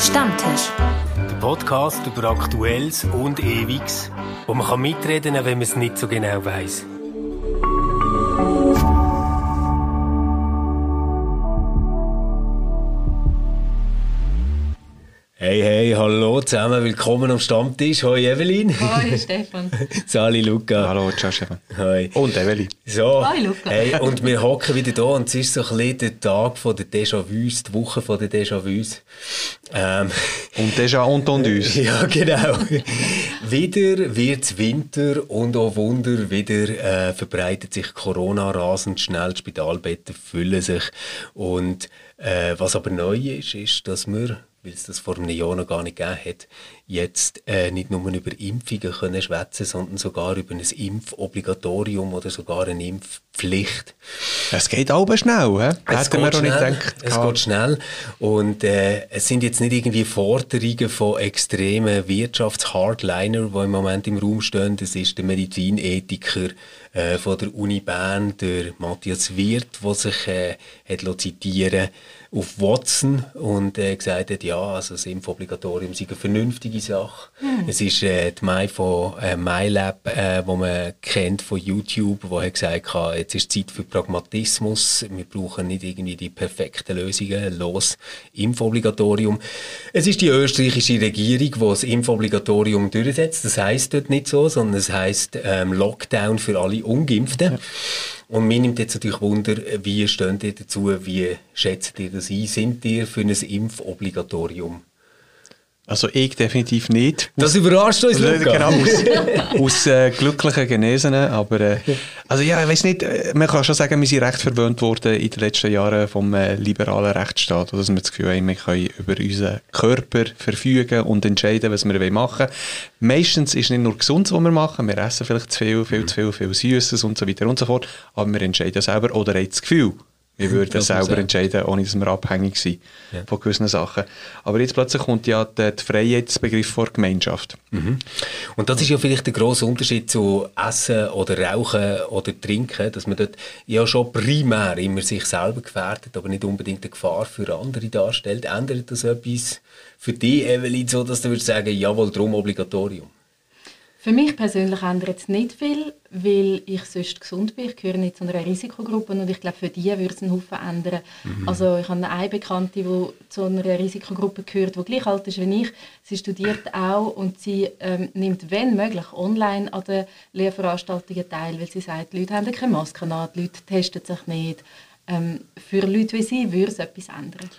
Stammtisch. Der Podcast über Aktuelles und Ewiges, wo man mitreden kann, wenn man es nicht so genau weiß. Hey, hey, hallo zusammen, willkommen am Stammtisch. Hoi Evelyn. Hoi Stefan. Sali Luca. Hallo, ciao Stefan. Hoi. Und Evelyn. So, Hoi, Luca. hey, und wir hocken wieder da und es ist so ein bisschen der Tag von der Déjà-vus, die Woche von der Déjà-vus. Ähm, Und déjà entendu. ja, genau. wieder wird's Winter und oh Wunder, wieder äh, verbreitet sich Corona rasend schnell, die Spitalbetten füllen sich. Und äh, was aber neu ist, ist, dass wir, weil es das vor einem Jahr noch gar nicht gegeben hat, jetzt äh, nicht nur über Impfungen können schwätzen, sondern sogar über ein Impfobligatorium oder sogar eine Impfpflicht. Es geht aber schnell, hä? Es geht schnell. gedacht. Es geht schnell. Und äh, es sind jetzt nicht irgendwie Forderungen von extremen Wirtschafts-Hardliner, die im Moment im Raum stehen. Das ist der Medizinethiker äh, von der Uni Bern, der Matthias Wirth, der sich äh, hat lassen zitieren auf Watson und äh, gesagt hat, ja, also das Impfobligatorium sei eine vernünftige Sache. Es ist äh, die Mai von äh, MyLab, äh, wo man kennt von YouTube, wo hat gesagt hat, jetzt ist Zeit für Pragmatismus, wir brauchen nicht irgendwie die perfekten Lösungen, los Impfobligatorium. Es ist die österreichische Regierung, die das Impfobligatorium durchsetzt. Das heißt dort nicht so, sondern es heißt ähm, Lockdown für alle Ungeimpften. Und mir nimmt jetzt natürlich Wunder, wie steht ihr dazu, wie schätzt ihr das ein? Sind ihr für ein Impfobligatorium? Also ich definitiv nicht. Das überrascht uns, Luca. Genau, aus, aus äh, glücklichen Genesenen. Aber äh, also ja, ich weiß nicht, äh, man kann schon sagen, wir sind recht verwöhnt worden in den letzten Jahren vom äh, liberalen Rechtsstaat. Dass wir das Gefühl haben, wir können über unseren Körper verfügen und entscheiden, was wir machen wollen. Meistens ist nicht nur gesund, was wir machen. Wir essen vielleicht zu viel, viel zu viel, viel Süßes und so weiter und so fort. Aber wir entscheiden selber oder haben das Gefühl, wir würden Das selber entscheiden, ohne dass wir abhängig sind Ja. von gewissen Sachen. Aber jetzt plötzlich kommt ja der, Freiheitsbegriff vor Gemeinschaft. Und das ist ja vielleicht der grosse Unterschied zu Essen oder Rauchen oder Trinken, dass man dort ja schon primär immer sich selber gefährdet, aber nicht unbedingt eine Gefahr für andere darstellt. Ändert das etwas für dich, Evelyn, so dass du würdest sagen, jawohl, drum Obligatorium? Für mich persönlich ändert es nicht viel, weil ich sonst gesund bin. Ich gehöre nicht zu einer Risikogruppe und ich glaube, für die würde es einen Haufen ändern. Also ich habe eine Bekannte, die zu einer Risikogruppe gehört, die gleich alt ist wie ich. Sie studiert auch und sie ähm, nimmt, wenn möglich, online an den Lehrveranstaltungen teil, weil sie sagt, die Leute haben keine Maske an, die Leute testen sich nicht. Ähm, für Leute wie sie würde es etwas ändern.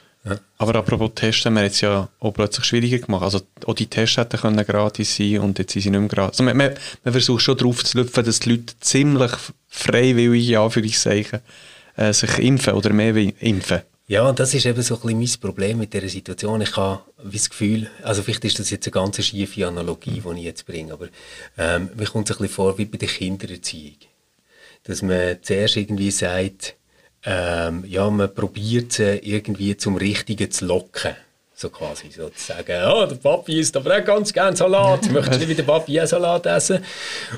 Aber apropos Testen, haben wir jetzt ja auch plötzlich schwieriger gemacht. Also auch die Tests hätten können gratis sein und jetzt sind sie nicht mehr gratis. Also man, man, man versucht schon darauf zu lüpfen, dass die Leute ziemlich freiwillig, in Anführungszeichen, äh, sich impfen oder mehr impfen. Ja, und das ist eben so ein bisschen mein Problem mit dieser Situation. Ich habe wie das Gefühl, also vielleicht ist das jetzt eine ganz schiefe Analogie, die ich jetzt bringe, aber ähm, mir kommt es ein bisschen vor wie bei der Kindererziehung. Dass man zuerst irgendwie sagt, ähm, ja, man probiert sie irgendwie zum Richtigen zu locken. So quasi, so zu sagen, oh, der Papi isst aber auch ganz gerne Salat, möchtest du nicht wie der Papi auch Salat essen?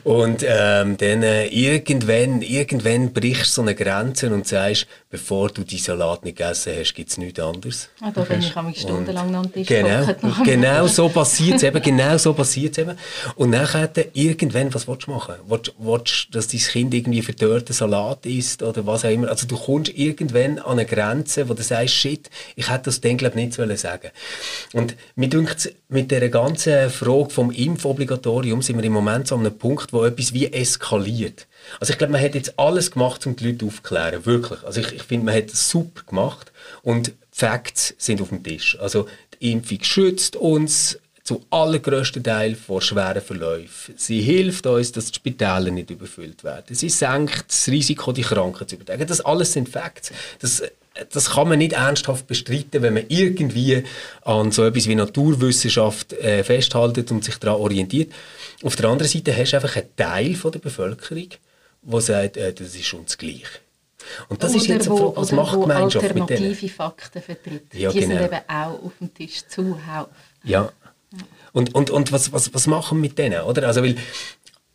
Und ähm, dann äh, irgendwann, irgendwann brichst du so eine Grenze und sagst, bevor du die Salat nicht gegessen hast, gibt es nichts anderes. Ah, da bin ich manchmal stundenlang am Tisch Genau, genau so passiert es eben, genau so passiert eben. Und nachher irgendwann, was willst du machen? Willst, willst du, dass dein Kind irgendwie verdörrten Salat isst oder was auch immer? Also du kommst irgendwann an eine Grenze, wo du sagst, shit, ich hätte das dann glaub, nicht sagen Und mir dünkt mit der ganzen Frage vom Impfobligatorium sind wir im Moment so an einem Punkt, wo etwas wie eskaliert. Also ich glaube, man hat jetzt alles gemacht, um die Leute aufzuklären, wirklich. Also ich, ich finde, man hat es super gemacht und die Facts sind auf dem Tisch. Also die Impfung schützt uns zu allergrößten Teil vor schweren Verläufen. Sie hilft uns, dass die Spitäler nicht überfüllt werden. Sie senkt das Risiko, die Kranken zu übertragen. Das alles sind Facts. Das, das kann man nicht ernsthaft bestreiten, wenn man irgendwie an so etwas wie Naturwissenschaft äh, festhält und sich daran orientiert. Auf der anderen Seite hast du einfach einen Teil von der Bevölkerung, der sagt, äh, das ist uns gleich. Und das ist Oder jetzt eine wo- Frage, was oder macht wo die Gemeinschaft mit denen? alternative Fakten vertritt. Ja, die genau. sind eben auch auf dem Tisch zuhauf. Ja. Und, und, und was, was, was machen wir mit denen, oder? Also, weil,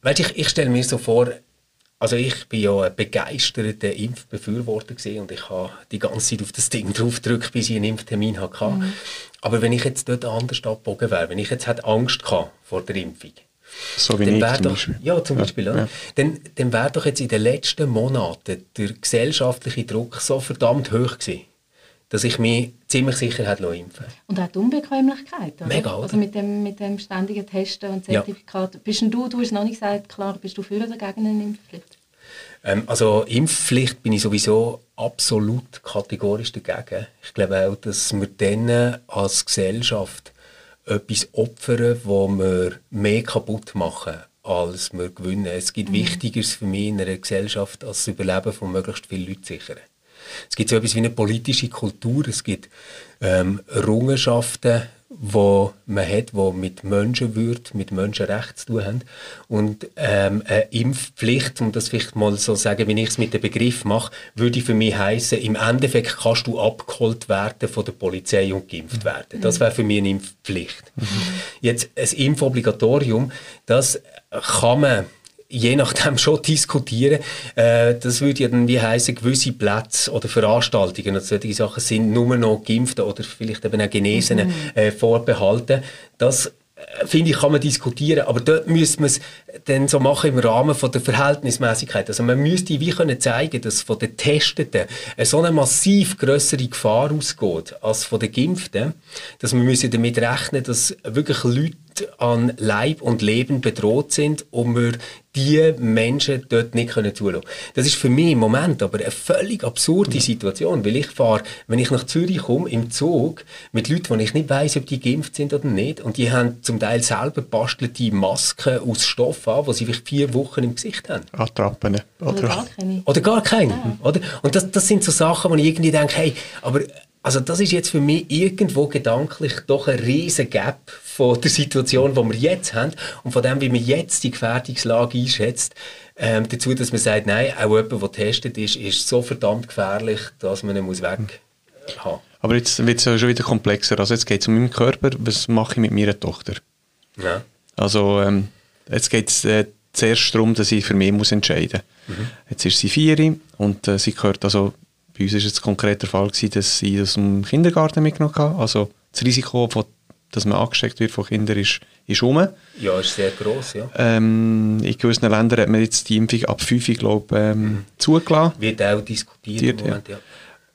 weißt, ich, ich stelle mir so vor, also ich bin ja ein begeisterter Impfbefürworter gewesen und ich habe die ganze Zeit auf das Ding drauf gedrückt, bis ich einen Impftermin hatte. Mhm. Aber wenn ich jetzt dort anders abgebogen wäre, wenn ich jetzt hätte Angst gehabt vor der Impfung, so wie dann ich zum doch, Beispiel. Ja, zum Beispiel. Ja, ja. Dann, dann wäre doch jetzt in den letzten Monaten der gesellschaftliche Druck so verdammt hoch gewesen, dass ich mich ziemlich sicher hätte impfen Und auch die Unbequemlichkeit, oder? Mega, oder? Also mit dem, mit dem ständigen Testen und Zertifikat. Ja. Bist du, du hast noch nicht gesagt, klar, bist du für oder gegen eine Impfpflicht? Ähm, also Impfpflicht bin ich sowieso absolut kategorisch dagegen. Ich glaube auch, dass wir dann als Gesellschaft etwas opfern, wo wir mehr kaputt machen, als wir gewinnen. Es gibt mhm. Wichtigeres für mich in einer Gesellschaft, als das Überleben von möglichst vielen Leuten sichern. Es gibt so etwas wie eine politische Kultur, es gibt ähm, Errungenschaften, wo man hat, wo mit Menschenwürde, mit Menschenrecht zu tun haben. Und ähm, eine Impfpflicht, um das vielleicht mal so sagen, wie ich es mit dem Begriff mache, würde für mich heißen, im Endeffekt kannst du abgeholt werden von der Polizei und geimpft werden. Das wäre für mich eine Impfpflicht. Mhm. Jetzt ein Impfobligatorium, das kann man je nachdem schon diskutieren. Äh, das würde ja dann wie heißen, gewisse Plätze oder Veranstaltungen und solche Sachen sind nur noch Geimpften oder vielleicht eben auch Genesenen mhm. äh, vorbehalten. Das finde ich, kann man diskutieren, aber dort müsste man es dann so machen im Rahmen von der Verhältnismäßigkeit. Also man müsste wie können zeigen, dass von den Testeten eine so eine massiv größere Gefahr ausgeht als von den Geimpften, dass wir müssen damit rechnen, dass wirklich Leute an Leib und Leben bedroht sind und wir die Menschen dort nicht können zulassen Das ist für mich im Moment aber eine völlig absurde Situation, weil ich fahre, wenn ich nach Zürich komme, im Zug mit Leuten, wo ich nicht weiß, ob die geimpft sind oder nicht und die haben zum Teil selber bastelte Masken aus Stoff an, die sie vielleicht vier Wochen im Gesicht haben. Attrappen. Oder, oder gar keine. Oder gar keine. Ja. Oder? Und das, das sind so Sachen, wo ich irgendwie denke, hey, aber also das ist jetzt für mich irgendwo gedanklich doch ein riesen Gap von der Situation, die wir jetzt haben und von dem, wie man jetzt die Gefährdungslage einschätzt, ähm, dazu, dass man sagt, nein, auch jemand, der getestet ist, ist so verdammt gefährlich, dass man ihn muss weg haben Aber jetzt wird es ja schon wieder komplexer. Also jetzt geht es um meinen Körper, was mache ich mit meiner Tochter? Ja. Also ähm, jetzt geht es äh, zuerst darum, dass ich für mich muss entscheiden muss. Mhm. Jetzt ist sie vier und äh, sie gehört also bei uns war es konkret der Fall, gewesen, dass sie das im Kindergarten mitgenommen haben. Also das Risiko, von, dass man angesteckt wird von Kindern, ist, ist um. Ja, ist sehr gross, ja. Ähm, in gewissen Ländern hat man jetzt die Impfung ab 5, glaube ähm, mhm. zugelassen. Wird auch diskutiert Moment, ja.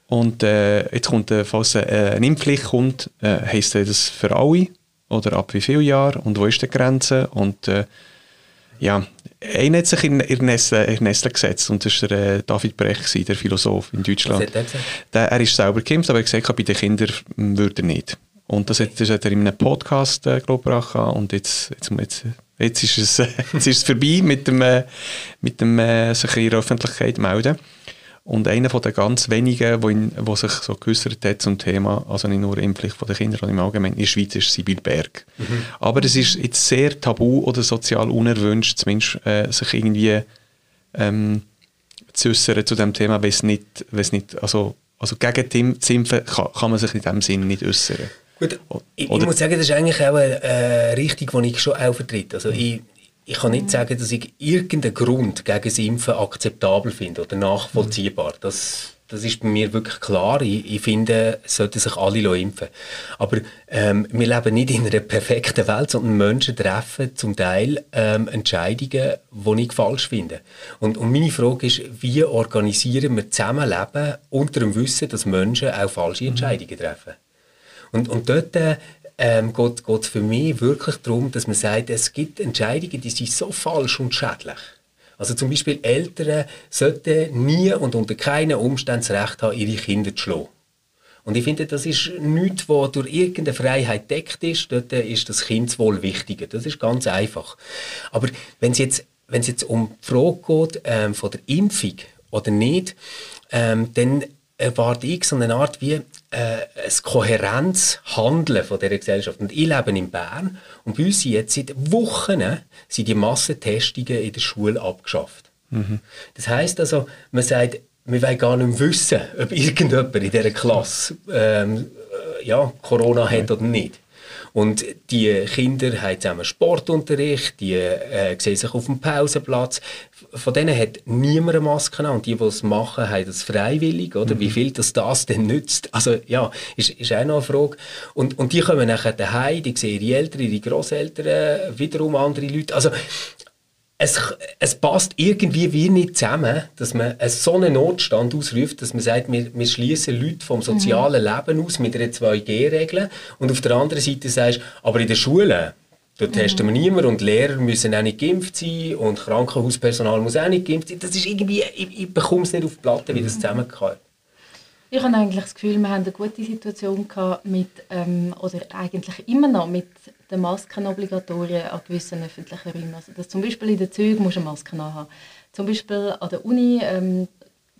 Und äh, jetzt kommt, äh, falls äh, eine Impfpflicht kommt, äh, heisst das für alle? Oder ab wie vielen Jahren? Und wo ist die Grenze? Und äh, ja, einer hat sich in, in, Nestle, in Nestle gesetzt und das war der äh, David Brecht, der Philosoph in Deutschland. Was hat er Der, er ist selber geimpft, aber er hat gesagt, bei den Kindern würde er nicht. Und das, hat, das hat er in einem Podcast äh, gebracht und jetzt, jetzt, jetzt, jetzt, ist es, jetzt ist es vorbei mit dem, äh, mit dem äh, sich in der Öffentlichkeit melden. Und einer von den ganz wenigen, wo, in, wo sich so geäußert hat zum Thema, also nicht nur Impfpflicht von den Kindern, sondern im Allgemeinen, in der Schweiz ist Sibyl Berg. Mhm. Aber es ist jetzt sehr tabu oder sozial unerwünscht, zumindest äh, sich irgendwie ähm, zu äußern zu dem Thema, weil es nicht, nicht also, also gegen das Impfen kann, kann man sich in dem Sinne nicht äußern. Gut, ich, ich, muss sagen, das ist eigentlich auch eine äh, Richtung, die ich schon auch vertrete. Also ich, ich kann nicht sagen, dass ich irgendeinen Grund gegen das Impfen akzeptabel finde oder nachvollziehbar. Das, das ist bei mir wirklich klar. Ich, ich finde, es sollten sich alle impfen Aber ähm, wir leben nicht in einer perfekten Welt, sondern Menschen treffen zum Teil ähm, Entscheidungen, die ich falsch finde. Und, und meine Frage ist, wie organisieren wir Zusammenleben unter dem Wissen, dass Menschen auch falsche Entscheidungen treffen? Und, und dort äh, ähm, geht es für mich wirklich darum, dass man sagt, es gibt Entscheidungen, die sind so falsch und schädlich. Also zum Beispiel Eltern sollten nie und unter keinen Umständen das Recht haben, ihre Kinder zu schlagen. Und ich finde, das ist nichts, was durch irgendeine Freiheit deckt ist. Dort ist das Kindeswohl wichtiger. Das ist ganz einfach. Aber wenn es jetzt, wenn es jetzt um die Frage geht, ähm, von der Impfung oder nicht, ähm, dann erwarte ich so eine Art wie äh, ein Kohärenzhandeln von dieser Gesellschaft. Und ich lebe in Bern und bei uns sind jetzt seit Wochen sind die Massentestungen in der Schule abgeschafft. Mhm. Das heißt also, man sagt, wir wollen gar nicht wissen, ob irgendjemand in dieser Klasse ähm, äh, ja, Corona hat oder nicht. Und die Kinder haben zusammen Sportunterricht, die äh, sehen sich auf dem Pausenplatz. Von denen hat niemand eine Maske an und die, die es machen, haben das freiwillig, oder? Mhm. Wie viel das das denn nützt? Also, ja, ist, ist auch noch eine Frage. Und, und die kommen nachher daheim, die sehen ihre Eltern, ihre Großeltern, wiederum andere Leute. Also, es, es passt irgendwie wie nicht zusammen, dass man so einen Notstand ausruft, dass man sagt, wir, wir schließen Leute vom sozialen mhm. Leben aus mit einer 2G-Regel und auf der anderen Seite sagst aber in der Schule, da testen wir niemanden und Lehrer müssen auch nicht geimpft sein und Krankenhauspersonal muss auch nicht geimpft sein. Das ist irgendwie, ich, ich bekomme es nicht auf die Platte, wie das mhm. zusammengehört. Ich habe eigentlich das Gefühl, wir haben eine gute Situation gehabt mit, ähm, oder eigentlich immer noch mit den Maskenobligatorien an gewissen öffentlichen Räumen. Also dass zum Beispiel in den Zügen musst du eine Maske haben. Zum Beispiel an der Uni, ähm,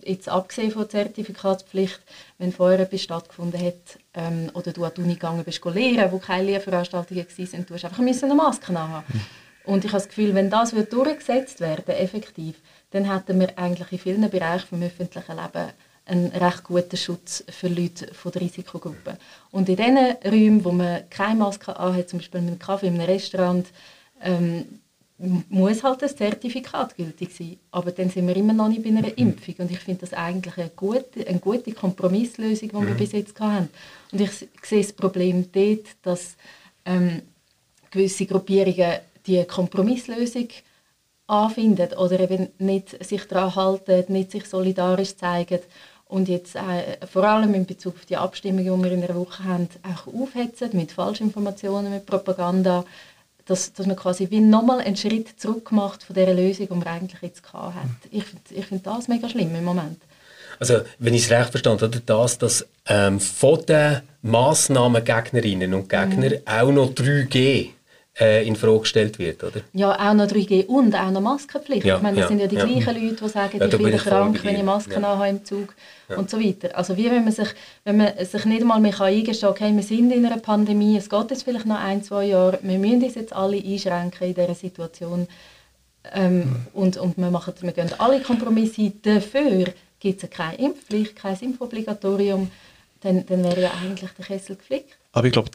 jetzt abgesehen von der Zertifikatspflicht, wenn vorher etwas stattgefunden hat ähm, oder du an die Uni gegangen bist, lehren, wo keine Lehrveranstaltungen waren, du hast einfach eine Maske haben. Und ich habe das Gefühl, wenn das durchgesetzt werden effektiv, dann hätten wir eigentlich in vielen Bereichen des öffentlichen Lebens einen recht guten Schutz für Leute von der Risikogruppe. Und in diesen Räumen, wo man keine Maske anhat, zum Beispiel in einem Kaffee, in einem Restaurant, ähm, muss halt das Zertifikat gültig sein. Aber dann sind wir immer noch nicht bei einer mhm. Impfung. Und ich finde das eigentlich eine gute, eine gute Kompromisslösung, die wir mhm. bis jetzt haben. Und ich sehe das Problem dort, dass ähm, gewisse Gruppierungen die Kompromisslösung anfinden oder eben nicht sich daran halten, nicht sich solidarisch zeigen und jetzt äh, vor allem in Bezug auf die Abstimmungen, die wir in einer Woche haben, auch aufhetzen mit Falschinformationen, mit Propaganda, dass, dass man quasi wie nochmal einen Schritt zurück macht von der Lösung, die man eigentlich jetzt gehabt hat. Ich finde ich find das mega schlimm im Moment. Also, wenn ich es recht verstanden habe, das, dass ähm, von den Massnahmengegnerinnen und Gegnern mhm. auch noch 3G äh, in Frage gestellt wird, oder? Ja, auch noch 3G und auch noch Maskenpflicht. Ja, ich meine, das ja, sind ja die ja. gleichen Leute, die sagen, ja, ich bin krank, wenn ich Masken ja. habe im Zug und so weiter. Also wie wenn man sich, wenn man sich nicht einmal mehr eingestehen kann, okay, wir sind in einer Pandemie, es geht jetzt vielleicht noch ein, zwei Jahre, wir müssen uns jetzt alle einschränken in dieser Situation ähm, mhm. und, und wir, machen, wir gehen alle Kompromisse dafür gibt es keine Impfpflicht, kein Impfobligatorium, dann, dann wäre ja eigentlich der Kessel geflickt. Aber ich glaube,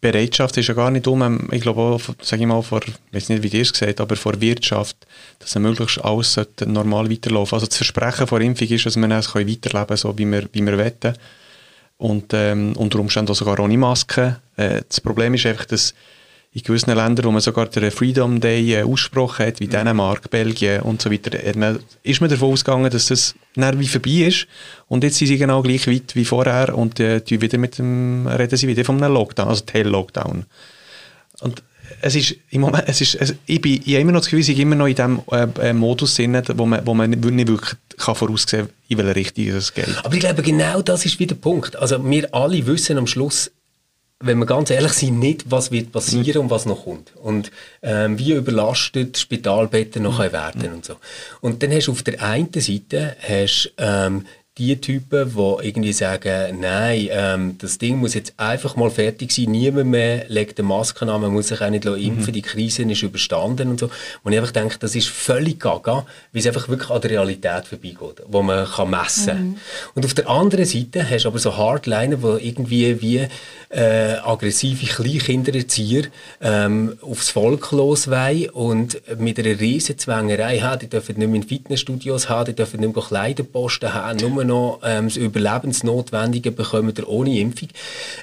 Bereitschaft ist ja gar nicht um, ich glaube auch, sage ich mal, vor, ich weiß nicht, wie ihr es gesagt aber vor Wirtschaft, dass möglichst alles normal weiterlaufen Also das Versprechen vor Impfung ist, dass wir es weiterleben können, so wie wir, wie wir wollen. Und ähm, unter Umständen auch sogar ohne Maske. Äh, das Problem ist einfach, dass in gewissen Ländern, wo man sogar den Freedom Day äh, ausgesprochen hat, wie mhm. Dänemark, Belgien und so weiter, ist man davon ausgegangen, dass das wie vorbei ist. Und jetzt sind sie genau gleich weit wie vorher und äh, wieder mit dem, reden sie wieder von einem Lockdown, also Tail-Lockdown. Und es ist im Moment, es ist, es, ich, bin, ich habe immer noch das Gefühl, ich immer noch in dem äh, äh Modus drin, wo man, wo man nicht wirklich kann voraussehen kann, in welche Richtung es geht. Aber ich glaube, genau das ist wieder der Punkt. Also wir alle wissen am Schluss, wenn wir ganz ehrlich sind, nicht, was wird passieren und was noch kommt. Und ähm, wie überlastet Spitalbetten noch mhm. werden und so. Und dann hast du auf der einen Seite hast, ähm, die Typen, die irgendwie sagen, nein, ähm, das Ding muss jetzt einfach mal fertig sein, niemand mehr legt eine Maske an, man muss sich auch nicht impfen, mhm. die Krise ist überstanden und so. Und ich einfach denke, das ist völlig gaga, weil es einfach wirklich an der Realität vorbeigeht, wo man kann messen kann. Mhm. Und auf der anderen Seite hast du aber so Hardliner, die irgendwie wie äh, aggressive Kleinkindererzieher ähm, aufs Volk loswollen und mit einer riesen Zwängerei haben, die dürfen nicht mehr in Fitnessstudios haben, die dürfen nicht mehr Kleiderposten haben, nur noch ähm, das Überlebensnotwendige bekommen wir ohne Impfung,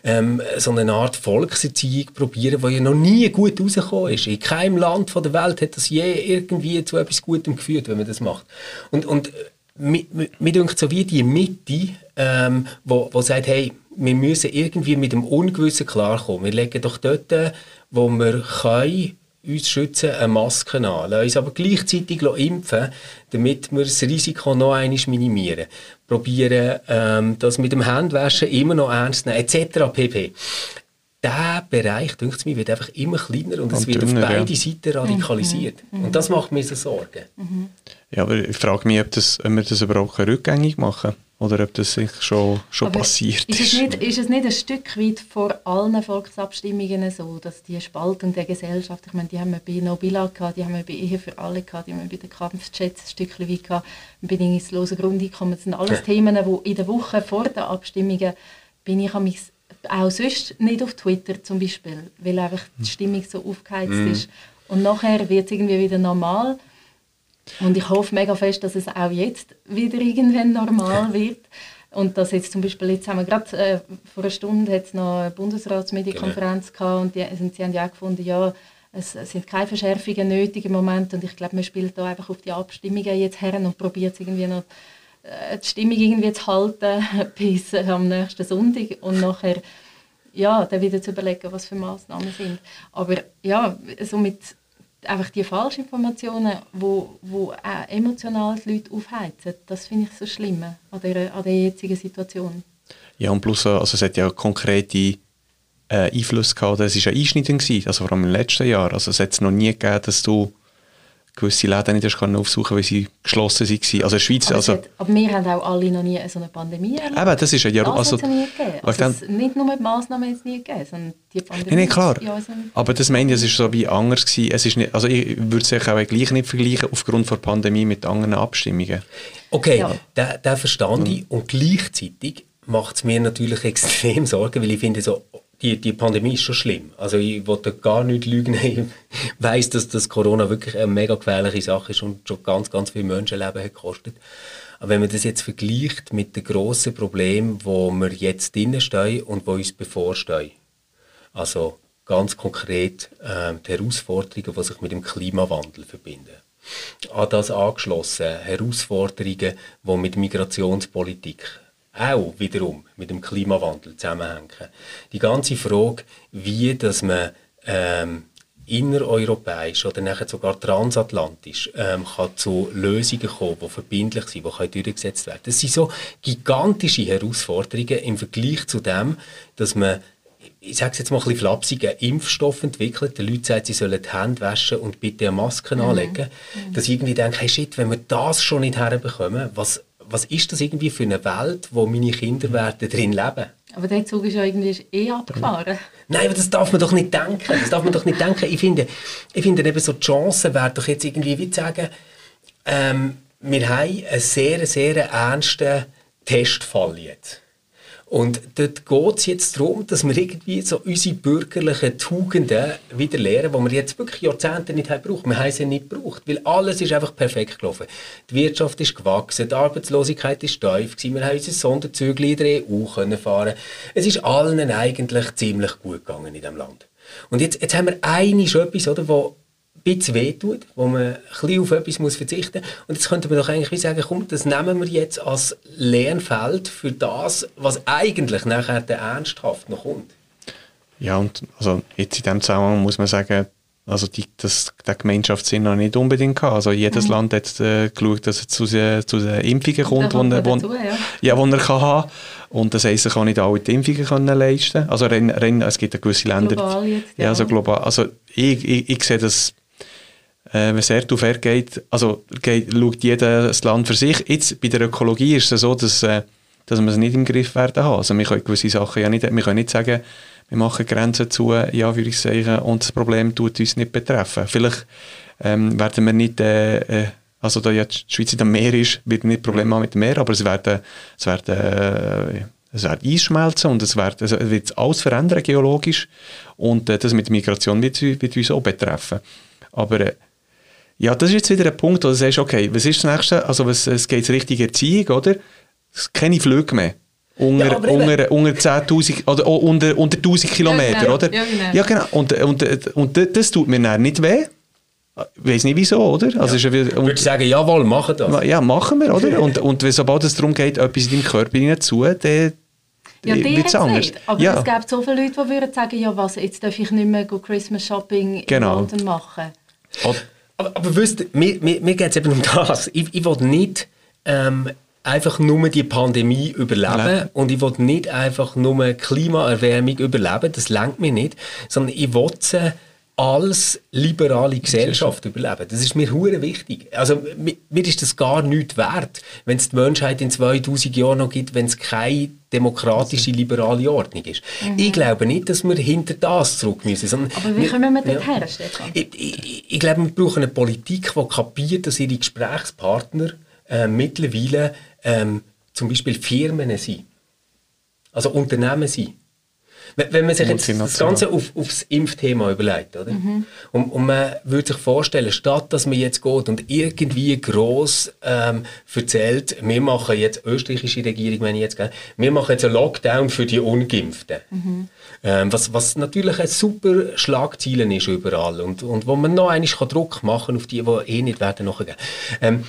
ähm, so eine Art Volkserziehung probieren, die ja noch nie gut rausgekommen ist. In keinem Land der Welt hat das je irgendwie zu etwas Gutem geführt, wenn man das macht. Und, und mir, mir denkt so wie die Mitte, ähm, wo, wo sagt, hey, wir müssen irgendwie mit dem Ungewissen klarkommen. Wir legen doch dort, wo wir können, uns schützen, eine Maske an. Lassen uns aber gleichzeitig impfen, damit wir das Risiko noch einmal minimieren. Probieren, ähm, das mit dem Handwaschen immer noch ernst nehmen, etc. pp. Der Bereich, denke ich wird einfach immer kleiner und, und es wird dünner, auf beide ja. Seiten radikalisiert. Mhm. Und das macht mir so Sorgen. Mhm. Ja, aber ich frage mich, ob, das, ob wir das überhaupt rückgängig machen können. Oder ob das schon, schon passiert ist. Ist es, nicht, ist es nicht ein Stück weit vor allen Volksabstimmungen so, dass die Spaltung der Gesellschaft, ich meine, die haben wir bei Nobila gehabt, die haben wir bei Ehe für alle gehabt, die haben wir bei den Kampfjets ein Stückchen weit gehabt, bedingungslose Grundeinkommen, das sind alles ja. Themen, wo in der Woche vor den Abstimmungen bin ich mich auch sonst nicht auf Twitter zum Beispiel, weil einfach die Stimmung so aufgeheizt mm. ist. Und nachher wird es irgendwie wieder normal. Und ich hoffe mega fest, dass es auch jetzt wieder irgendwann normal wird. Und dass jetzt zum Beispiel, jetzt haben wir gerade äh, vor einer Stunde es noch eine Bundesratsmedienkonferenz genau. gehabt und die, also sie haben ja auch gefunden, ja, es, es sind keine Verschärfungen nötig im Moment und ich glaube, man spielt da einfach auf die Abstimmungen jetzt her und probiert irgendwie noch äh, die Stimmung irgendwie zu halten bis äh, am nächsten Sonntag und nachher ja, dann wieder zu überlegen, was für Maßnahmen sind. Aber ja, somit einfach die Falschinformationen, wo, wo auch emotional die Leute aufheizen, das finde ich so schlimm an der, an der jetzigen Situation. Ja, und plus, also es hat ja konkrete äh, Einfluss gehabt, das war ein Einschnitt, also vor allem im letzten Jahr. Also es hat es noch nie gegeben, dass du gewisse Läden nicht hast aufsuchen weil sie geschlossen waren. Also in Schweiz, aber, also, hat, aber wir haben auch alle noch nie so eine Pandemie erlebt. Eben, das ist ja... Das also, hat es nie gegeben. Also es, nicht nur die Massnahmen jetzt nie gegeben, sondern die Pandemie... Nein, klar. aber das meine ich, es ist so wie anders gewesen. Es ist nicht, also ich würde es auch gleich nicht vergleichen aufgrund der Pandemie mit anderen Abstimmungen. Okay, ja. den, den verstand ich und gleichzeitig macht es mir natürlich extrem Sorgen, weil ich finde so, die, die Pandemie ist schon schlimm. Also ich wollte gar nicht lügen. Ich weiß, dass das Corona wirklich eine mega gefährliche Sache ist und schon ganz, ganz viele Menschenleben hat gekostet. Aber wenn man das jetzt vergleicht mit den grossen Problemen, wo wir jetzt drinnen stehen und wo uns bevorstehen, also ganz konkret äh, die Herausforderungen, die sich mit dem Klimawandel verbinden. An das angeschlossen Herausforderungen, die mit Migrationspolitik auch wiederum mit dem Klimawandel zusammenhängen. Die ganze Frage, wie dass man ähm, innereuropäisch oder nachher sogar transatlantisch ähm, kann zu Lösungen kommen, die verbindlich sind, die können durchgesetzt werden. Das sind so gigantische Herausforderungen im Vergleich zu dem, dass man ich sage es jetzt mal ein bisschen flapsig, einen Impfstoff entwickelt. Die Leute sagen, sie sollen die Hände waschen und bitte eine Maske mhm. anlegen. Mhm. Dass ich irgendwie denke, hey shit, wenn wir das schon nicht herbekommen, was was ist das irgendwie für eine Welt, wo meine Kinder werden drin leben? Aber der Zug ist ja irgendwie eh abgefahren. Nein, aber das darf man doch nicht denken. Das darf man doch nicht denken. Ich finde, ich finde eben so die Chance wäre doch jetzt irgendwie wie zu sagen, ähm, wir haben einen sehr, sehr ernsten Testfall jetzt. Und dort geht es jetzt darum, dass wir irgendwie so unsere bürgerlichen Tugenden wieder lernen, die wir jetzt wirklich Jahrzehnte nicht haben gebraucht. Wir haben sie nicht gebraucht, weil alles ist einfach perfekt gelaufen. Die Wirtschaft ist gewachsen, die Arbeitslosigkeit ist gewesen, wir haben unser Sonderzügel in der EU können fahren. Es ist allen eigentlich ziemlich gut gegangen in diesem Land. Und jetzt, jetzt haben wir einiges etwas, oder, wo bisschen wehtut, wo man ein bisschen auf etwas muss verzichten muss. Und jetzt könnte man doch eigentlich wie sagen, komm, das nehmen wir jetzt als Lernfeld für das, was eigentlich nachher der ernsthaft noch kommt. Ja, und also jetzt in dem Zusammenhang muss man sagen, also die, das, der Gemeinschaftssinn noch nicht unbedingt gehabt. Also jedes mhm. Land hat äh, geschaut, dass es zu, zu den Impfungen kommt, die er, dazu, ja. ja, er kann haben Und das heisst, er kann nicht alle die Impfungen können leisten Also rein, rein, es gibt ja gewisse Länder... Global jetzt, ja. ja. also global. Also ich, ich, ich sehe das äh, wenn es Herd auf geht, also geht, schaut jedes Land für sich. Jetzt bei der Ökologie ist es so, dass, äh, dass wir es nicht im Griff werden haben. Also wir können gewisse Sachen ja nicht, wir können nicht sagen, wir machen Grenzen zu, ja, würde ich sagen, und das Problem tut uns nicht betreffen. Vielleicht ähm, werden wir nicht, äh, äh, also da ja die Schweiz in dem Meer ist, wird nicht Probleme haben mit dem Meer, aber es werden, es werden äh, es wird einschmelzen und es wird, es wird alles verändern geologisch und äh, das mit Migration wird, wird uns auch betreffen. Aber ja, das ist jetzt wieder ein Punkt, wo du sagst, okay, was ist das Nächste? Also was, es geht Richtung Erziehung, oder? Es keine Flüge mehr. Unter, ja, unter, unter 10.000 oder oh, unter, unter 1000 Kilometer, ja, genau. oder? Ja, genau. Ja, genau. Und, und, und das tut mir dann nicht weh. Ich weiß nicht wieso, oder? Also ja. ist, und, Würde sagen, jawohl, machen das. Ja, machen wir, oder? und, und sobald es darum geht, etwas in deinem Körper hineinzu, dann ja, dir jetzt anders. nicht. Aber ja. es gibt so viele Leute, die würden sagen, ja was, jetzt darf ich nicht mehr Christmas Shopping genau. in London machen. Und aber, aber wisst, mir, mir, mir geht es eben um das. Ich, ich will nicht ähm, einfach nur die Pandemie überleben Leben. und ich will nicht einfach nur Klimaerwärmung überleben, das lenkt mir nicht, sondern ich will sie als liberale Gesellschaft überleben. Das ist mir hure wichtig. Also mir, mir ist das gar nichts wert, wenn es die Menschheit in 2000 Jahren noch gibt, wenn es keine demokratische liberale Ordnung ist. Mhm. Ich glaube nicht, dass wir hinter das zurück müssen. Sondern Aber wie kommen wir dort ja, her, Stefan? Ich, ich, ich, glaube, wir brauchen eine Politik, die kapiert, dass ihre Gesprächspartner äh, mittlerweile ähm, zum Beispiel Firmen sind. Also Unternehmen sind. Wenn, wenn man sich jetzt das Ganze auf, aufs Impfthema überlegt, oder? Mhm. Und, und, man würde sich vorstellen, statt dass man jetzt geht und irgendwie gross ähm, erzählt, wir machen jetzt, österreichische Regierung, wenn ich jetzt, wir machen jetzt einen Lockdown für die Ungeimpften. Mhm. Ähm, was, was natürlich ein super Schlagzielen ist überall und, und wo man noch einmal Druck machen kann auf die, die eh nicht werden nachgehen. Ähm,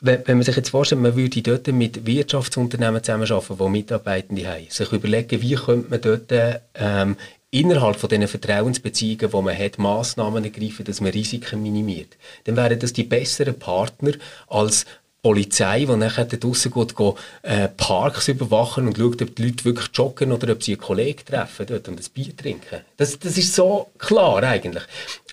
wenn, wenn man sich jetzt vorstellt, man würde dort mit Wirtschaftsunternehmen zusammenarbeiten, die Mitarbeitende haben, sich überlegen, wie könnte man dort ähm, innerhalb von diesen Vertrauensbeziehungen, die man hat, Massnahmen ergreifen, dass man Risiken minimiert, dann wären das die besseren Partner als Polizei, die nachher draussen geht, geht äh, Parks überwachen und schaut, ob die Leute wirklich joggen oder ob sie einen Kollegen treffen dort und ein Bier trinken. Das, das ist so klar eigentlich.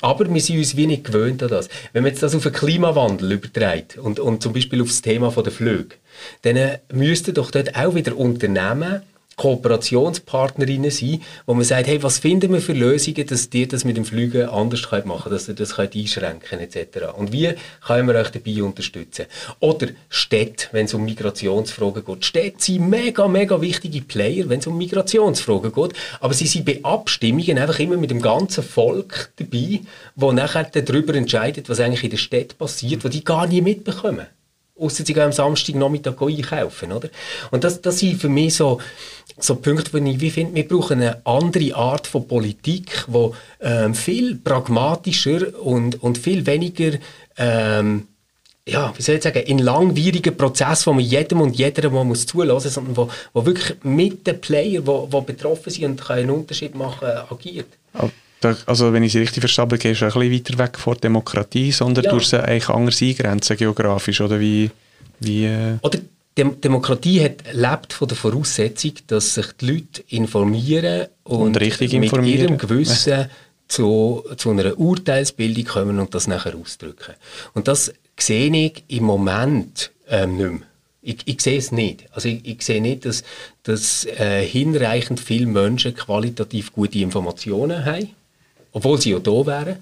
Aber wir sind uns wenig gewöhnt an das. Wenn man jetzt das auf den Klimawandel überträgt und, und zum Beispiel auf das Thema der Flüge, dann äh, müssten doch dort auch wieder Unternehmen Kooperationspartnerinnen sein, wo man sagt, hey, was finden wir für Lösungen, dass ihr das mit dem Flügen anders könnt machen dass ihr das könnt einschränken etc. Und wie können wir euch dabei unterstützen? Oder Städte, wenn es um Migrationsfragen geht. Städte sind mega, mega wichtige Player, wenn es um Migrationsfragen geht, aber sie sind bei Abstimmungen einfach immer mit dem ganzen Volk dabei, wo nachher darüber entscheidet, was eigentlich in der Stadt passiert, wo die gar nie mitbekommen. Ausser sie gehen am Samstagnachmittag einkaufen, oder? Und das, das sind für mich so, so Punkte, wo ich finde, wir brauchen eine andere Art von Politik, die ähm, viel pragmatischer und, und viel weniger ähm, ja, wie soll ich sagen, in langwierigen Prozess, wo man jedem und jeder mal muss zulassen, sondern wo, wo wirklich mit den Playern, die, betroffen sind und einen Unterschied machen, agiert. Also wenn ich sie richtig verstanden habe, gehst du ein bisschen weiter weg von der Demokratie, sondern ja. du sie eigentlich anders eingrenzen geografisch, oder wie... wie äh oder Dem Demokratie hat, lebt von der Voraussetzung, dass sich die Leute informieren und, und richtig mit informieren. ihrem Gewissen zu, zu einer Urteilsbildung kommen und das nachher ausdrücken. Und das sehe ich im Moment ähm, nicht mehr. Ich, ich, sehe es nicht. Also ich, ich sehe nicht, dass, dass äh, hinreichend viele Menschen qualitativ gute Informationen haben, obwohl sie ja da wären.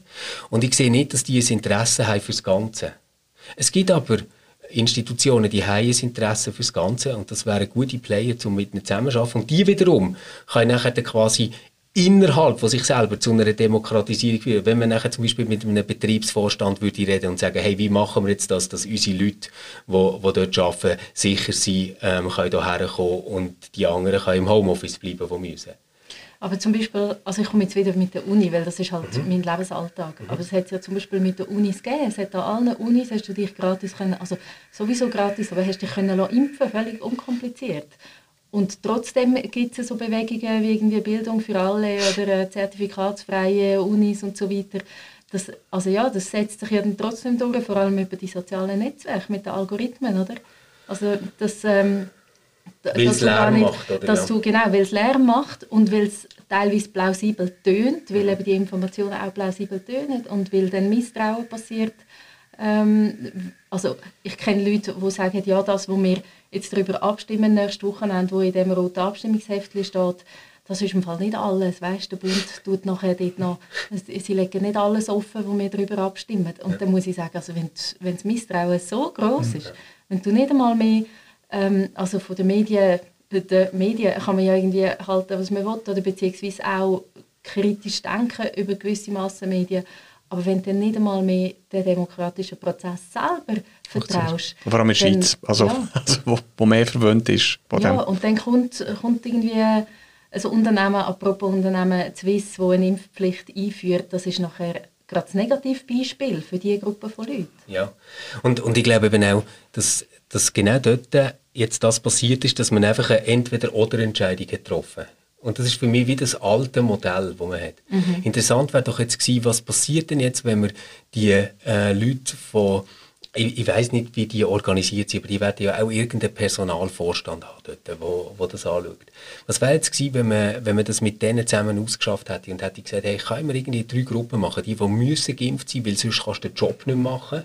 Und ich sehe nicht, dass die ein Interesse haben fürs Ganze. Es gibt aber Institutionen, die haben ein Interesse fürs Ganze und das wären gute Player, um mit ihnen zusammenzuarbeiten. Und die wiederum können nachher quasi innerhalb von sich selber zu einer Demokratisierung führen. Wenn man nachher zum Beispiel mit einem Betriebsvorstand würde reden und sagen, hey, wie machen wir jetzt das, dass unsere Leute, die, die dort arbeiten, sicher sind, ähm, können hierher kommen und die anderen können im Homeoffice bleiben, die müssen. Aber zum Beispiel, also ich komme jetzt wieder mit der Uni, weil das ist halt mhm. mein Lebensalltag. Mhm. Aber es hat ja zum Beispiel mit den Unis gegeben. Es hat an allen Unis hast du dich gratis können, also sowieso gratis, aber hast dich können impfen, völlig unkompliziert. Und trotzdem gibt es so Bewegungen wie irgendwie Bildung für alle oder äh, zertifikatsfreie Unis und so weiter. Das, also ja, das setzt sich ja dann trotzdem durch, vor allem über die sozialen Netzwerke mit den Algorithmen, oder? Also das, ähm, weil es Lärm nicht, macht, oder? Dass ja. du, genau, weil es Lärm macht und weil es teilweise plausibel tönt, weil eben die Informationen auch plausibel tönen und weil dann Misstrauen passiert. Ähm, also ich kenne Leute, die sagen, ja, das, wo wir jetzt darüber abstimmen nächstes Wochenende, wo in dem roten Abstimmungsheft steht, das ist im Fall nicht alles. Weißt, der Bund tut nachher dort noch, sie legen nicht alles offen, wo wir darüber abstimmen. Und ja. dann muss ich sagen, also wenn, wenn das Misstrauen so groß ist, ja. wenn du nicht einmal mehr ähm, also von den Medien, den Medien kann man ja irgendwie halten, was man will, oder beziehungsweise auch kritisch denken über gewisse Massenmedien. Aber wenn du nicht einmal mehr den demokratischen Prozess selber vertraust. Vor allem in der Schweiz, also, ja. also wo, wo, mehr verwöhnt ist. ja, dem. und dann kommt, kommt irgendwie ein Unternehmen, apropos Unternehmen Swiss, das eine Impfpflicht einführt, das ist nachher gerade das Negativbeispiel für diese Gruppe von Leuten. Ja, und, und ich glaube eben auch, dass dass genau dort jetzt das passiert ist, dass man einfach eine Entweder-Oder-Entscheidung getroffen hat. Und das ist für mich wie das alte Modell, das man hat. Mhm. Interessant wäre doch jetzt gewesen, was passiert denn jetzt, wenn wir die äh, Leute von ich, ich weiß nicht, wie die organisiert sind, aber die werden ja auch irgendeinen Personalvorstand haben dort, wo, wo das anschaut. Was wäre jetzt gewesen, wenn man, wenn man das mit denen zusammen ausgeschafft hätte und hätte gesagt, hey, können wir irgendwie drei Gruppen machen, die, die müssen geimpft sein, weil sonst kannst du den Job nicht machen.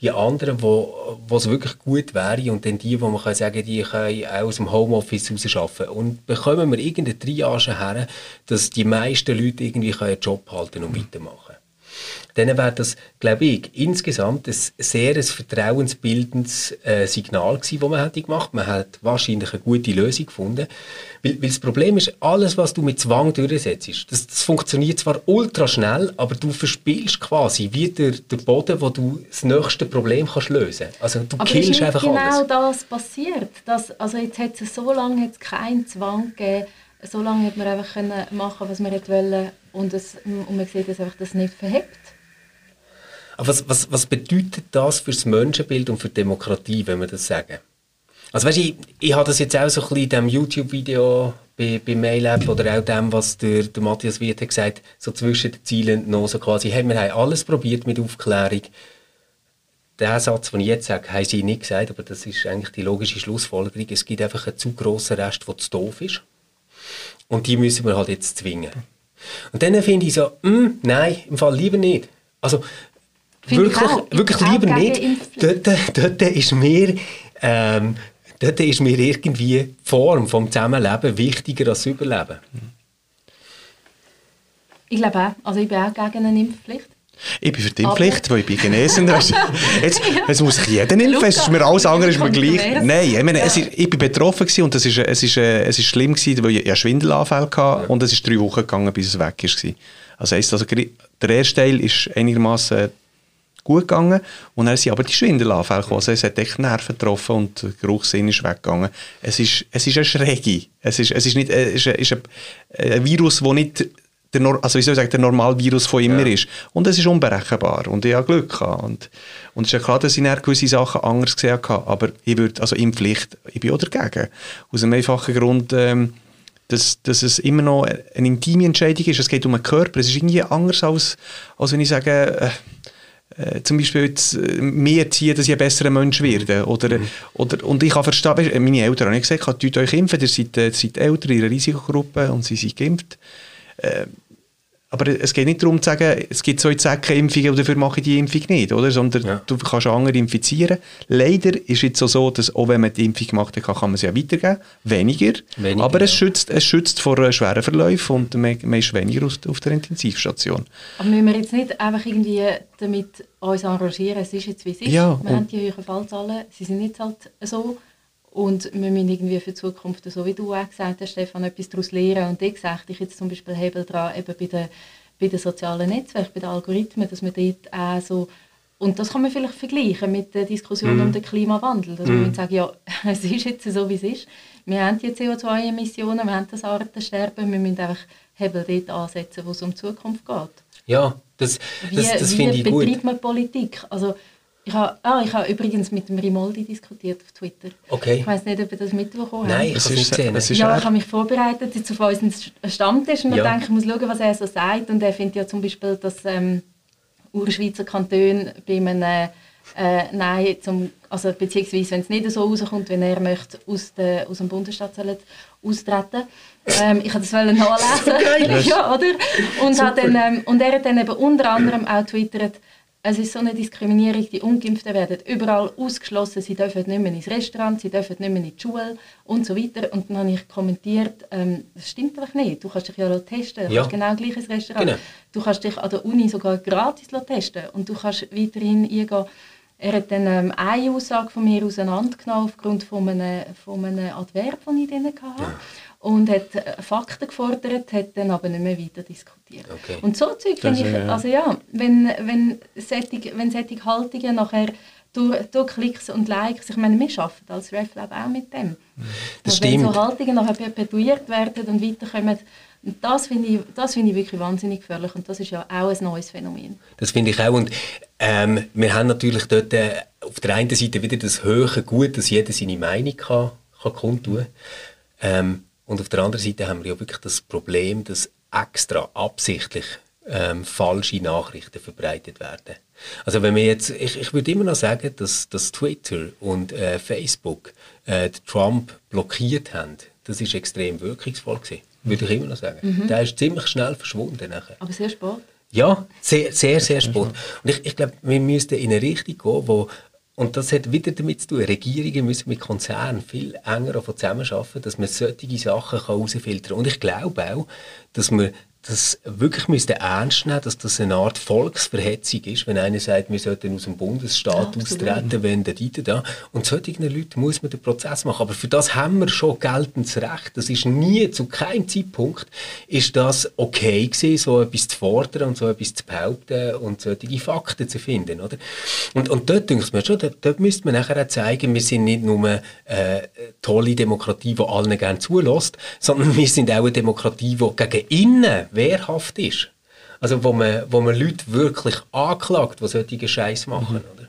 Die anderen, wo, wo es wirklich gut wäre und dann die, wo man kann sagen, die können auch aus dem Homeoffice raus arbeiten. Und bekommen wir irgendeine Triage her, dass die meisten Leute irgendwie einen Job halten und weitermachen dann wäre das, glaube ich, insgesamt ein sehr ein vertrauensbildendes äh, Signal gewesen, das man hätte gemacht. Man hat wahrscheinlich eine gute Lösung gefunden. Weil, weil das Problem ist, alles, was du mit Zwang durchsetzt, das, das funktioniert zwar ultra schnell, aber du verspielst quasi wie der, der Boden, wo du das nächste Problem kannst lösen kannst. Also du aber killst einfach genau alles. das passiert. Dass, also jetzt hat es so lange jetzt keinen Zwang gegeben, so lange hat man einfach können machen, was man wollte und, es, und man sieht, dass einfach das nicht verhebt. Aber was, was, was bedeutet das für das Menschenbild und für die Demokratie, wenn wir das sagen? Also weißt, ich, ich habe das jetzt auch so ein bisschen in diesem YouTube-Video bei, bei MailApp oder auch dem, was der, der Matthias Wirth hat gesagt so zwischen den Zielen noch so quasi, hey, wir haben alles probiert mit Aufklärung. Der Satz, den ich jetzt sage, haben sie nicht gesagt, aber das ist eigentlich die logische Schlussfolgerung. Es gibt einfach einen zu grossen Rest, der zu doof ist. Und die müssen wir halt jetzt zwingen. Und dann finde ich so, mm, nein, im Fall lieber nicht. Also Finde ich wirklich, wirklich lieber nicht. Dort, dort ist mir ähm, dort ist mir irgendwie die Form vom Zusammenleben wichtiger als das Überleben. Ich glaube auch. Also ich bin auch gegen eine Impfpflicht. Ich bin für die Impfpflicht, weil ich bin Genesen. Weißt du, jetzt, jetzt muss sich jeder impfen, es ist mir alles andere ist mir gleich. Nein, ich, meine, Ja. es ist, ich bin betroffen gewesen und es ist, es ist, äh, es ist schlimm gewesen, weil ich ja Schwindelanfälle hatte und es ist drei Wochen gegangen, bis es weg war. Also heisst, also der erste Teil ist einigermaßen gut gegangen und dann sind aber die Schwindelanfälle gekommen. Also es hat echt Nerven getroffen und der Geruchssinn ist weggegangen. Es ist, es ist eine Schräge. Es ist, es ist, nicht, äh, es ist, ein, ist ein, ein Virus, das nicht der, Nor- also wie soll ich sagen, der normale Virus von immer ist. Und es ist unberechenbar. Und ich habe Glück gehabt. Und, und es ist ja klar, dass ich dann gewisse Sachen anders gesehen habe. Aber ich würde, also in Pflicht, ich bin auch dagegen. Aus einem einfachen Grund, ähm, dass, dass es immer noch eine intime Entscheidung ist. Es geht um den Körper. Es ist irgendwie anders als, als wenn ich sage, äh, äh, zum Beispiel jetzt, äh, mir ziehen, dass ich ein besserer Mensch werde. Oder, oder, und ich kann verstehen, weißt, meine Eltern haben gesagt, tut euch impfen, ihr seid, äh, ihr seid älter, in einer Risikogruppe und sie sind geimpft. Äh, aber es geht nicht darum zu sagen, es gibt so Zeckenimpfungen und dafür mache ich die Impfung nicht, oder? Sondern Ja. du kannst andere infizieren. Leider ist es so, so, dass auch wenn man die Impfung gemacht hat, kann, kann man sie ja weitergeben. Weniger. Weniger, aber es, schützt, es schützt vor schweren Verläufen und man, man ist weniger auf, auf der Intensivstation. Aber müssen wir jetzt nicht einfach irgendwie damit uns arrangieren, es ist jetzt wie es ist. Ja, wir haben die höheren Fallzahlen, sie sind jetzt halt so. Und wir müssen irgendwie für die Zukunft, so wie du auch gesagt hast, Stefan, etwas daraus lernen. Und ich sage ich jetzt zum Beispiel Hebel dran, eben bei den, bei den sozialen Netzwerken, bei den Algorithmen, dass man dort auch so und das kann man vielleicht vergleichen mit der Diskussion Mhm. um den Klimawandel. Dass man sagen, ja, es ist jetzt so, wie es ist. Wir haben die CO2-Emissionen, wir haben das Artensterben, wir müssen einfach Hebel dort ansetzen, wo es um die Zukunft geht. Ja, das, Wie, das, das wie finde ich gut. betreibt man Politik? Also, ich habe, ah, ich habe übrigens mit dem Rimoldi diskutiert auf Twitter. Okay. Ich weiß nicht, ob ihr das mitbekommen Nein, ich habt. habe es nicht gesehen. es ist Ja, ich habe mich vorbereitet jetzt auf unseren Stammtisch und Ja. denke, ich muss schauen, was er so sagt. Und er findet ja zum Beispiel, dass ähm, Urschweizer Kantone bei einem äh, Nein zum, also beziehungsweise wenn es nicht so rauskommt, wenn er möchte, aus, der, aus dem Bundesstaat sollen austreten. Ähm, ich wollte das wollen nachlesen, ja, oder? Und, hat dann, ähm, und er hat dann eben unter anderem auch twittert, es ist so eine Diskriminierung, die Ungeimpften werden überall ausgeschlossen, sie dürfen nicht mehr ins Restaurant, sie dürfen nicht mehr in die Schule und so weiter. Und dann habe ich kommentiert, ähm, das stimmt einfach nicht, du kannst dich ja testen, du Ja. kannst genau gleich ins Restaurant. Genau. Du kannst dich an der Uni sogar gratis testen und du kannst weiterhin eingehen. Er hat dann ähm, eine Aussage von mir auseinandergenommen aufgrund von einem, von einem Adverb, den ich drin hatte. Und hat äh, Fakten gefordert, hat dann aber nicht mehr weiter diskutiert. Okay. Und so Zeug finde ich, ja. also ja, wenn, wenn, solche, wenn solche Haltungen nachher durch, durch Klicks und Likes, ich meine, wir arbeiten als RefLab auch mit dem. Das Und wenn stimmt. so Haltungen nachher perpetuiert werden und weiterkommen, und das finde ich, das finde ich wirklich wahnsinnig gefährlich und das ist ja auch ein neues Phänomen. Das finde ich auch. Und ähm, wir haben natürlich dort äh, auf der einen Seite wieder das höhere Gut, dass jeder seine Meinung kann, kann kundtun ähm, Und auf der anderen Seite haben wir ja wirklich das Problem, dass extra absichtlich ähm, falsche Nachrichten verbreitet werden. Also wenn wir jetzt, ich, ich würde immer noch sagen, dass, dass Twitter und äh, Facebook äh, Trump blockiert haben. Das ist extrem wirkungsvoll gewesen. Würde ich immer noch sagen. Der ist ziemlich schnell verschwunden nachher. Aber sehr spät. Ja, sehr, sehr, sehr spät. Und ich, ich glaube, wir müssten in eine Richtung gehen, wo, und das hat wieder damit zu tun, Regierungen müssen mit Konzernen viel enger zusammenarbeiten, dass man solche Sachen herausfiltern kann. Und ich glaube auch, dass man das wirklich müsste ernst nehmen, dass das eine Art Volksverhetzung ist, wenn einer sagt, wir sollten aus dem Bundesstaat Absolut. austreten, wenn der Dieter da. Und solchen Leuten muss man den Prozess machen. Aber für das haben wir schon geltendes Recht. Das ist nie, zu keinem Zeitpunkt, ist das okay gewesen, so etwas zu fordern und so etwas zu behaupten und solche Fakten zu finden, oder? Und, und dort denke ich mir schon, dort, dort müsste man nachher auch zeigen, wir sind nicht nur eine äh, tolle Demokratie, die allen gerne zulässt, sondern wir sind auch eine Demokratie, die gegen innen wehrhaft ist. Also wo man, wo man Leute wirklich anklagt, die solche Scheiß machen. Mhm. Oder?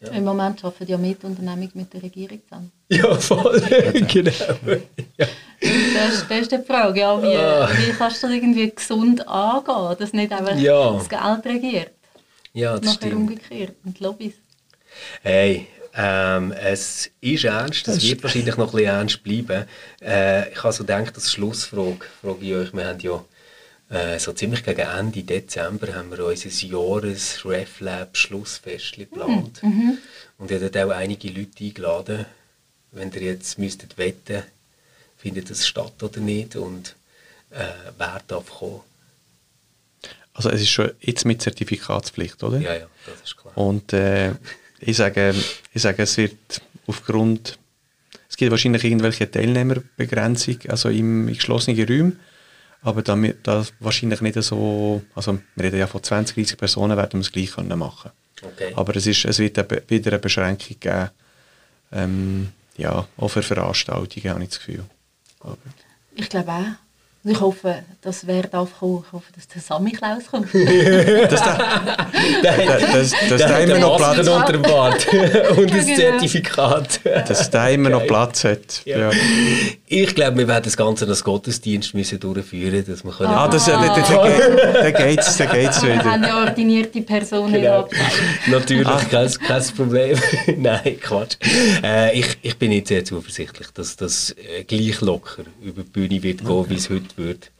Ja. Im Moment arbeiten ja Mitunternehmung mit der Regierung zusammen. Ja, voll, genau. Ja. Das, ist, das ist die Frage, ja, wie, ah. wie kannst du das irgendwie gesund angehen, dass nicht einfach ja. das Geld regiert? Ja, das Nachher stimmt. umgekehrt und die Lobbys. Hey, ähm, es ist ernst, es wird wahrscheinlich noch ein bisschen ernst bleiben. Äh, ich habe so gedacht, als Schlussfrage frage ich euch, wir haben ja äh, so ziemlich gegen Ende Dezember haben wir unser Jahres RefLab Schlussfest geplant. Mhm. mhm. Und ich habe dort auch einige Leute eingeladen. Wenn ihr jetzt müsstet wetten, findet das statt oder nicht und äh, wer darf kommen. Also es ist schon jetzt mit Zertifikatspflicht, oder? Ja, ja, das ist klar. Und äh, ich, sage, ich sage, es wird aufgrund, es gibt wahrscheinlich irgendwelche Teilnehmerbegrenzung, also im, in geschlossenen Räumen, aber damit das wahrscheinlich nicht so, also wir reden ja von 20, 30 Personen, werden wir es gleich können machen okay. Aber es, ist, es wird wieder eine Beschränkung geben, ähm, ja, auch für Veranstaltungen, habe ich das Gefühl. Aber. Ich glaube auch. Und ich hoffe, dass wer darf kommen, ich hoffe, dass der Sammy Klaus kommt. das, da, das, das, da immer noch Platz unter dem Bart und ein genau. Zertifikat. dass der immer noch Platz hat. Ja. Ja. Ich glaube, wir werden das Ganze als Gottesdienst müssen durchführen, dass wir können. Ah, das, da, da, da geht's, da geht's wieder. Wir haben ja ordinierte Personen genau. Natürlich, ah. kein, kein Problem. Nein, Quatsch. Äh, ich, ich bin nicht sehr zuversichtlich, dass das äh, gleich locker über die Bühne wird gehen, okay. wie es heute wird.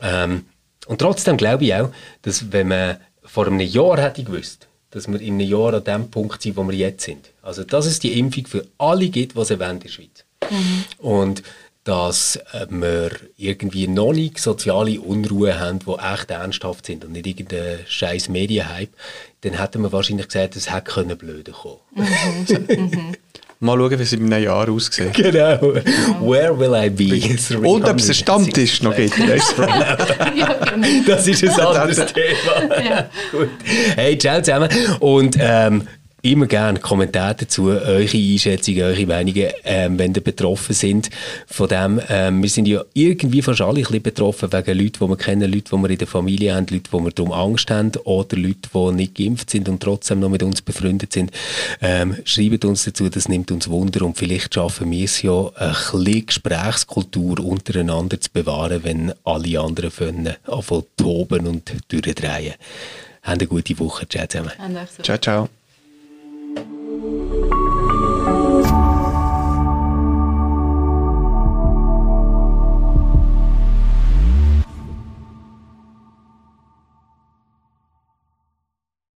Ähm, und trotzdem glaube ich auch, dass wenn man vor einem Jahr hätte gewusst, dass wir in einem Jahr an dem Punkt sind, wo wir jetzt sind. Also, dass es die Impfung für alle gibt, was es in der Schweiz. Mhm. Und dass äh, wir irgendwie noch nicht soziale Unruhe haben, die echt ernsthaft sind und nicht irgendein scheiß Medienhype, dann hätten wir wahrscheinlich gesagt, es hätte können blöder kommen. Mhm. mhm. Mal schauen, wie es in einem Jahr aussieht. Genau. Where will I be? Und ob es einen Stammtisch noch gibt. das ist ein anderes Thema. Ja. Gut. Hey, ciao zusammen. Und ähm, immer gerne Kommentare dazu, eure Einschätzungen, eure Meinungen, ähm, wenn ihr betroffen sind von dem. Ähm, wir sind ja irgendwie fast alle ein bisschen betroffen wegen Leuten, die wir kennen, Leute, die wir in der Familie haben, Leute, die wir darum Angst haben oder Leute, die nicht geimpft sind und trotzdem noch mit uns befreundet sind. Ähm, schreibt uns dazu, das nimmt uns Wunder und vielleicht schaffen wir es ja, ein bisschen Gesprächskultur untereinander zu bewahren, wenn alle anderen von toben und durchdrehen. Habt eine gute Woche. Ciao zusammen. Ciao, ciao. Thank you.